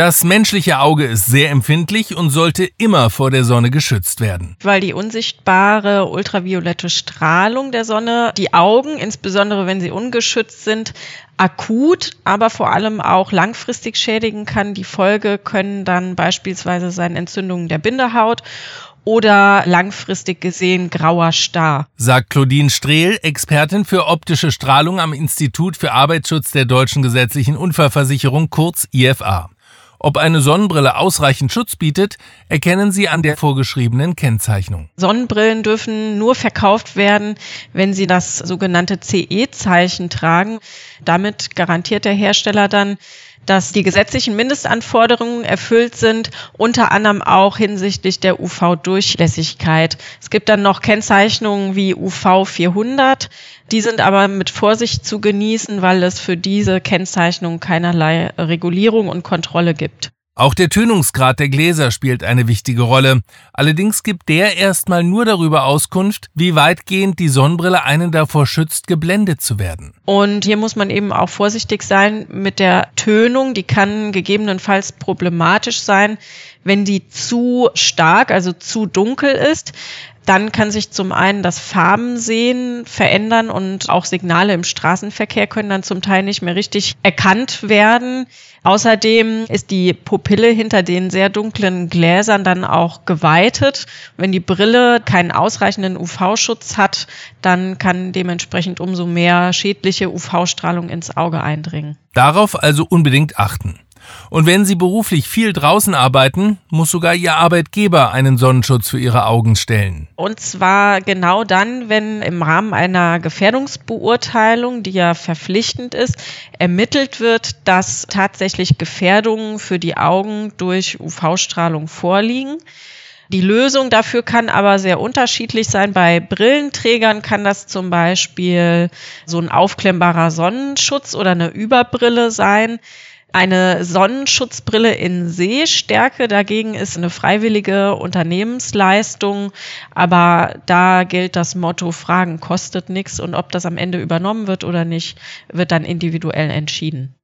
Das menschliche Auge ist sehr empfindlich und sollte immer vor der Sonne geschützt werden. Weil die unsichtbare ultraviolette Strahlung der Sonne die Augen, insbesondere wenn sie ungeschützt sind, akut, aber vor allem auch langfristig schädigen kann. Die Folge können dann beispielsweise sein Entzündungen der Bindehaut oder langfristig gesehen grauer Star. Sagt Claudine Strehl, Expertin für optische Strahlung am Institut für Arbeitsschutz der Deutschen Gesetzlichen Unfallversicherung kurz IFA. Ob eine Sonnenbrille ausreichend Schutz bietet, erkennen Sie an der vorgeschriebenen Kennzeichnung. Sonnenbrillen dürfen nur verkauft werden, wenn sie das sogenannte CE-Zeichen tragen. Damit garantiert der Hersteller dann, dass die gesetzlichen Mindestanforderungen erfüllt sind, unter anderem auch hinsichtlich der UV-Durchlässigkeit. Es gibt dann noch Kennzeichnungen wie UV 400. Die sind aber mit Vorsicht zu genießen, weil es für diese Kennzeichnung keinerlei Regulierung und Kontrolle gibt. Auch der Tönungsgrad der Gläser spielt eine wichtige Rolle. Allerdings gibt der erstmal nur darüber Auskunft, wie weitgehend die Sonnenbrille einen davor schützt, geblendet zu werden. Und hier muss man eben auch vorsichtig sein mit der Tönung. Die kann gegebenenfalls problematisch sein, wenn die zu stark, also zu dunkel ist dann kann sich zum einen das Farbensehen verändern und auch Signale im Straßenverkehr können dann zum Teil nicht mehr richtig erkannt werden. Außerdem ist die Pupille hinter den sehr dunklen Gläsern dann auch geweitet. Wenn die Brille keinen ausreichenden UV-Schutz hat, dann kann dementsprechend umso mehr schädliche UV-Strahlung ins Auge eindringen. Darauf also unbedingt achten. Und wenn Sie beruflich viel draußen arbeiten, muss sogar Ihr Arbeitgeber einen Sonnenschutz für Ihre Augen stellen. Und zwar genau dann, wenn im Rahmen einer Gefährdungsbeurteilung, die ja verpflichtend ist, ermittelt wird, dass tatsächlich Gefährdungen für die Augen durch UV-Strahlung vorliegen. Die Lösung dafür kann aber sehr unterschiedlich sein. Bei Brillenträgern kann das zum Beispiel so ein aufklemmbarer Sonnenschutz oder eine Überbrille sein. Eine Sonnenschutzbrille in Sehstärke. Dagegen ist eine freiwillige Unternehmensleistung, aber da gilt das Motto, Fragen kostet nichts und ob das am Ende übernommen wird oder nicht, wird dann individuell entschieden.